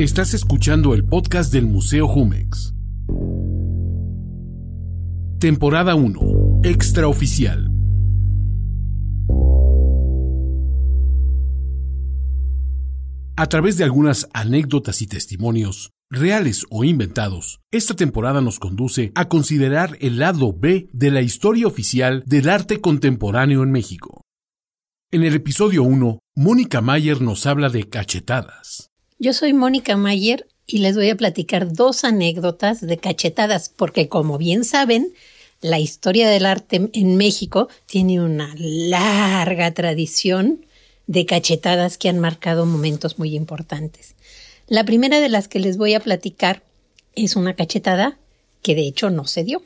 Estás escuchando el podcast del Museo Jumex. Temporada 1. Extraoficial. A través de algunas anécdotas y testimonios, reales o inventados, esta temporada nos conduce a considerar el lado B de la historia oficial del arte contemporáneo en México. En el episodio 1, Mónica Mayer nos habla de cachetadas. Yo soy Mónica Mayer y les voy a platicar dos anécdotas de cachetadas, porque como bien saben, la historia del arte en México tiene una larga tradición de cachetadas que han marcado momentos muy importantes. La primera de las que les voy a platicar es una cachetada que de hecho no se dio.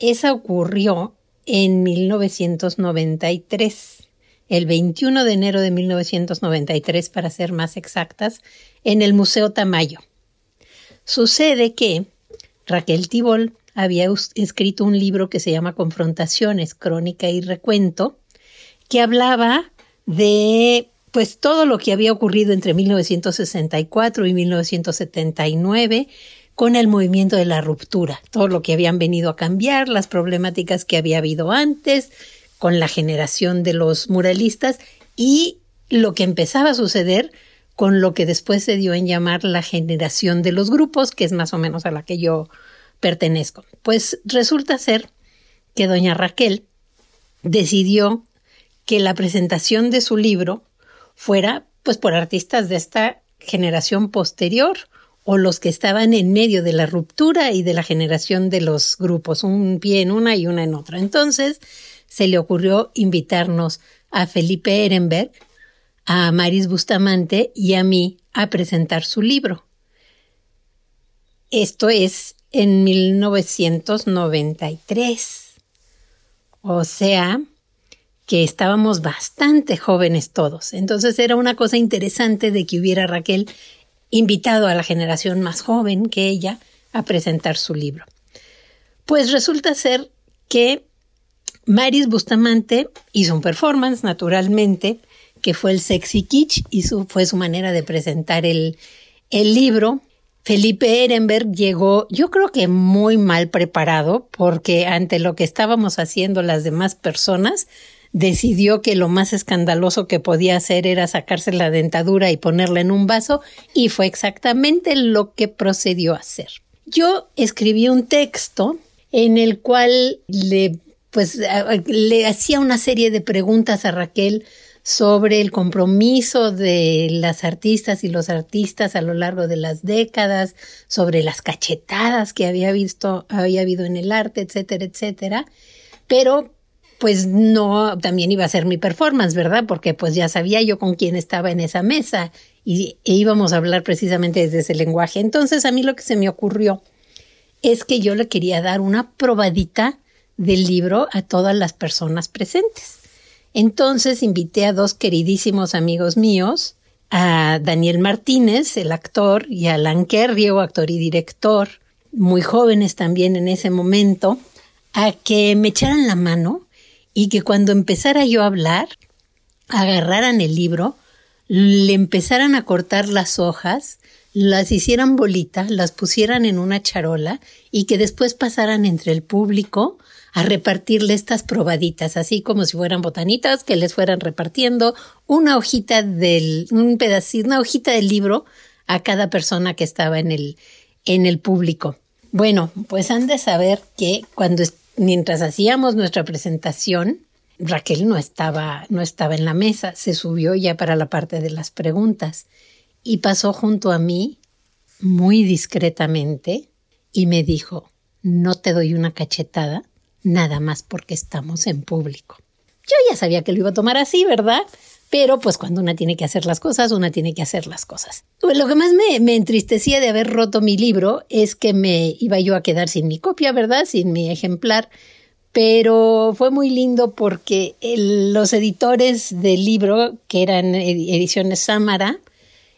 Esa ocurrió en 1993 el 21 de enero de 1993, para ser más exactas, en el Museo Tamayo. Sucede que Raquel Tibol había escrito un libro que se llama Confrontaciones, Crónica y Recuento, que hablaba de pues todo lo que había ocurrido entre 1964 y 1979 con el movimiento de la ruptura, todo lo que habían venido a cambiar, las problemáticas que había habido antes, con la generación de los muralistas y lo que empezaba a suceder con lo que después se dio en llamar la generación de los grupos, que es más o menos a la que yo pertenezco. Pues resulta ser que doña Raquel decidió que la presentación de su libro fuera pues por artistas de esta generación posterior o los que estaban en medio de la ruptura y de la generación de los grupos, un pie en una y una en otra. Entonces, se le ocurrió invitarnos a Felipe Ehrenberg, a Maris Bustamante y a mí a presentar su libro. Esto es en 1993. O sea, que estábamos bastante jóvenes todos. Entonces era una cosa interesante de que hubiera Raquel invitado a la generación más joven que ella a presentar su libro. Pues resulta ser que Maris Bustamante hizo un performance, naturalmente, que fue el Sexy Kitsch y fue su manera de presentar el, el libro. Felipe Ehrenberg llegó, yo creo que muy mal preparado, porque ante lo que estábamos haciendo las demás personas, decidió que lo más escandaloso que podía hacer era sacarse la dentadura y ponerla en un vaso, y fue exactamente lo que procedió a hacer. Yo escribí un texto en el cual le pues le hacía una serie de preguntas a Raquel sobre el compromiso de las artistas y los artistas a lo largo de las décadas, sobre las cachetadas que había visto, había habido en el arte, etcétera, etcétera. Pero pues no, también iba a ser mi performance, ¿verdad? Porque pues ya sabía yo con quién estaba en esa mesa y e íbamos a hablar precisamente desde ese lenguaje. Entonces a mí lo que se me ocurrió es que yo le quería dar una probadita del libro a todas las personas presentes. Entonces invité a dos queridísimos amigos míos, a Daniel Martínez, el actor, y a Alan Kerrio, actor y director, muy jóvenes también en ese momento, a que me echaran la mano y que cuando empezara yo a hablar, agarraran el libro, le empezaran a cortar las hojas, las hicieran bolitas, las pusieran en una charola y que después pasaran entre el público a repartirle estas probaditas, así como si fueran botanitas, que les fueran repartiendo una hojita del, un pedacito, una hojita del libro a cada persona que estaba en el, en el público. Bueno, pues han de saber que cuando, mientras hacíamos nuestra presentación, Raquel no estaba, no estaba en la mesa, se subió ya para la parte de las preguntas y pasó junto a mí muy discretamente y me dijo, no te doy una cachetada nada más porque estamos en público. Yo ya sabía que lo iba a tomar así, ¿verdad? Pero pues cuando una tiene que hacer las cosas, una tiene que hacer las cosas. Lo que más me, entristecía de haber roto mi libro es que me iba yo a quedar sin mi copia, ¿verdad? Sin mi ejemplar. Pero fue muy lindo porque los editores del libro, que eran ediciones Samara,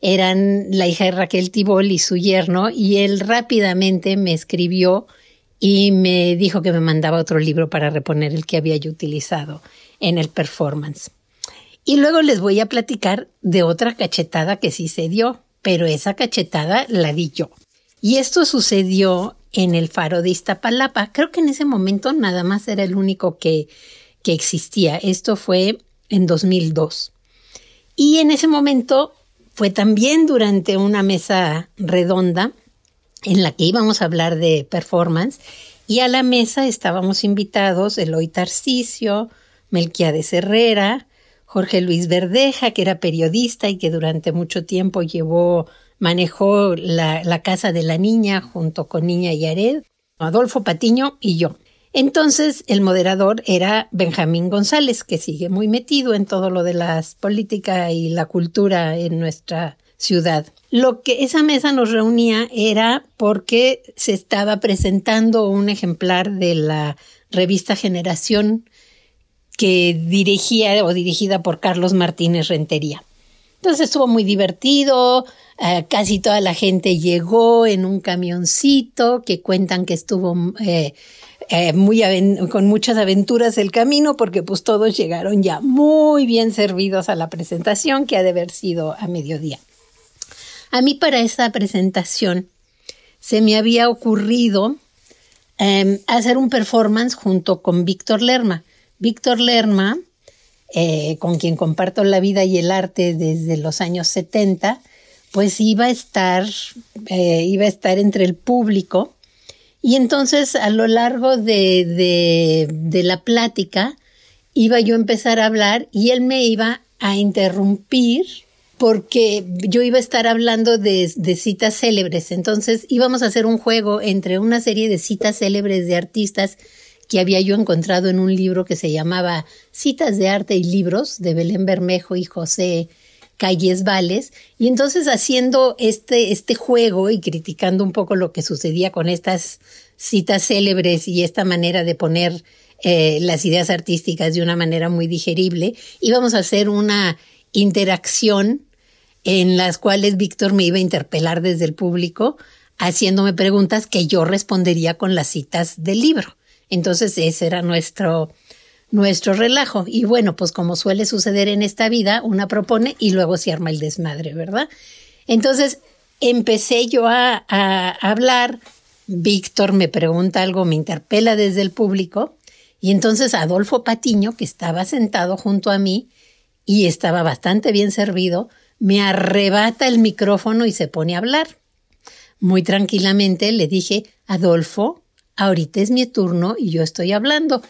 eran la hija de Raquel Tibol y su yerno, y él rápidamente me escribió y me dijo que me mandaba otro libro para reponer el que había yo utilizado en el performance. Y luego les voy a platicar de otra cachetada que sí se dio. pero esa cachetada la di yo. Y esto sucedió en el faro de Iztapalapa. Creo que en ese momento nada más era el único que, que existía. Esto fue en 2002. Y en ese momento fue también durante una mesa redonda en la que íbamos a hablar de performance y a la mesa estábamos invitados Eloy Tarcicio, Melquiades Herrera, Jorge Luis Verdeja, que era periodista y que durante mucho tiempo llevó, manejó la, la Casa de la Niña junto con Niña Yared, Adolfo Patiño y yo. Entonces el moderador era Benjamín González, que sigue muy metido en todo lo de la política y la cultura en nuestra ciudad. Lo que esa mesa nos reunía era porque se estaba presentando un ejemplar de la revista Generación que dirigía o dirigida por Carlos Martínez Rentería. Entonces estuvo muy divertido, eh, casi toda la gente llegó en un camioncito que cuentan que estuvo eh, eh, muy con muchas aventuras el camino porque pues todos llegaron ya muy bien servidos a la presentación que ha de haber sido a mediodía. A mí para esa presentación se me había ocurrido em, hacer un performance junto con Víctor Lerma. Víctor Lerma, eh, con quien comparto la vida y el arte desde los años 70, pues iba a estar, eh, iba a estar entre el público. Y entonces a lo largo de, de, la plática iba yo a empezar a hablar y él me iba a interrumpir porque yo iba a estar hablando de, citas célebres. Entonces íbamos a hacer un juego entre una serie de citas célebres de artistas que había yo encontrado en un libro que se llamaba Citas de Arte y Libros de Belén Bermejo y José Calles Vales. Y entonces haciendo este, este juego y criticando un poco lo que sucedía con estas citas célebres y esta manera de poner eh, las ideas artísticas de una manera muy digerible, íbamos a hacer una interacción en las cuales Víctor me iba a interpelar desde el público haciéndome preguntas que yo respondería con las citas del libro. Entonces ese era nuestro, nuestro relajo. Y bueno, pues como suele suceder en esta vida, una propone y luego se arma el desmadre, ¿verdad? Entonces empecé yo a, hablar, Víctor me pregunta algo, me interpela desde el público, y entonces Adolfo Patiño, que estaba sentado junto a mí y estaba bastante bien servido, me arrebata el micrófono y se pone a hablar. Muy tranquilamente le dije, Adolfo, ahorita es mi turno y yo estoy hablando.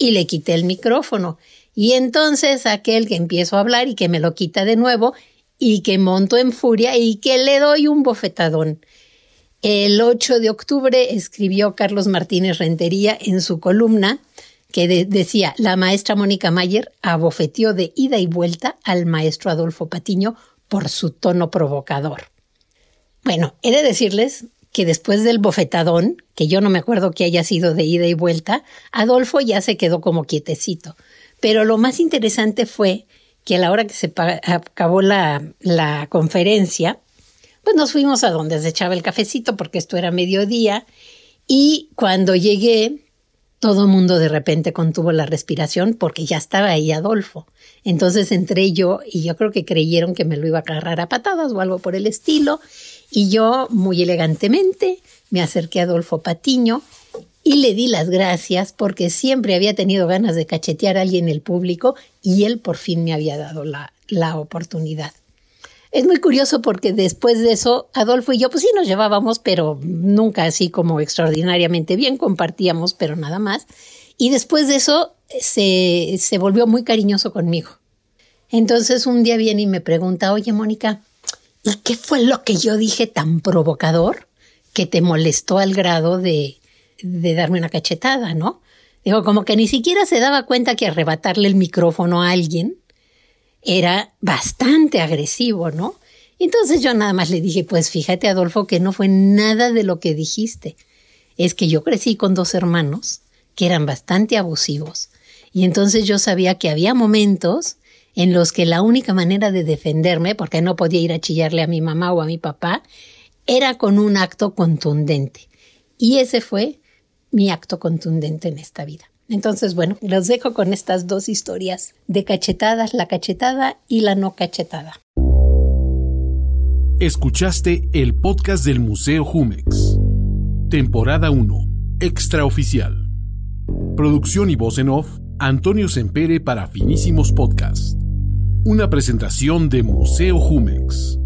Y le quité el micrófono. Y entonces aquel que empiezo a hablar y que me lo quita de nuevo y que monto en furia y que le doy un bofetadón. El 8 de octubre escribió Carlos Martínez Rentería en su columna que decía, la maestra Mónica Mayer abofeteó de ida y vuelta al maestro Adolfo Patiño por su tono provocador. Bueno, he de decirles que después del bofetadón, que yo no me acuerdo que haya sido de ida y vuelta, Adolfo ya se quedó como quietecito. Pero lo más interesante fue que a la hora que se acabó la, la conferencia, pues nos fuimos a donde se echaba el cafecito porque esto era mediodía y cuando llegué todo mundo de repente contuvo la respiración porque ya estaba ahí Adolfo. Entonces entré yo y yo creo que creyeron que me lo iba a agarrar a patadas o algo por el estilo y yo, muy elegantemente, me acerqué a Adolfo Patiño y le di las gracias porque siempre había tenido ganas de cachetear a alguien en el público y él por fin me había dado la, la oportunidad. Es muy curioso porque después de eso, Adolfo y yo, pues sí nos llevábamos, pero nunca así como extraordinariamente bien, compartíamos, pero nada más. Y después de eso, se, se volvió muy cariñoso conmigo. Entonces un día viene y me pregunta, oye Mónica, ¿Y qué fue lo que yo dije tan provocador que te molestó al grado de, de darme una cachetada, no? Digo, como que ni siquiera se daba cuenta que arrebatarle el micrófono a alguien era bastante agresivo, ¿no? Entonces yo nada más le dije, pues fíjate Adolfo que no fue nada de lo que dijiste. Es que yo crecí con dos hermanos que eran bastante abusivos. Y entonces yo sabía que había momentos en los que la única manera de defenderme, porque no podía ir a chillarle a mi mamá o a mi papá, era con un acto contundente. Y ese fue mi acto contundente en esta vida. Entonces, bueno, los dejo con estas dos historias de cachetadas, la cachetada y la no cachetada. Escuchaste el podcast del Museo Jumex. Temporada 1. Extraoficial. Producción y voz en off, Antonio Sempere para Finísimos Podcast. Una presentación de Museo Jumex.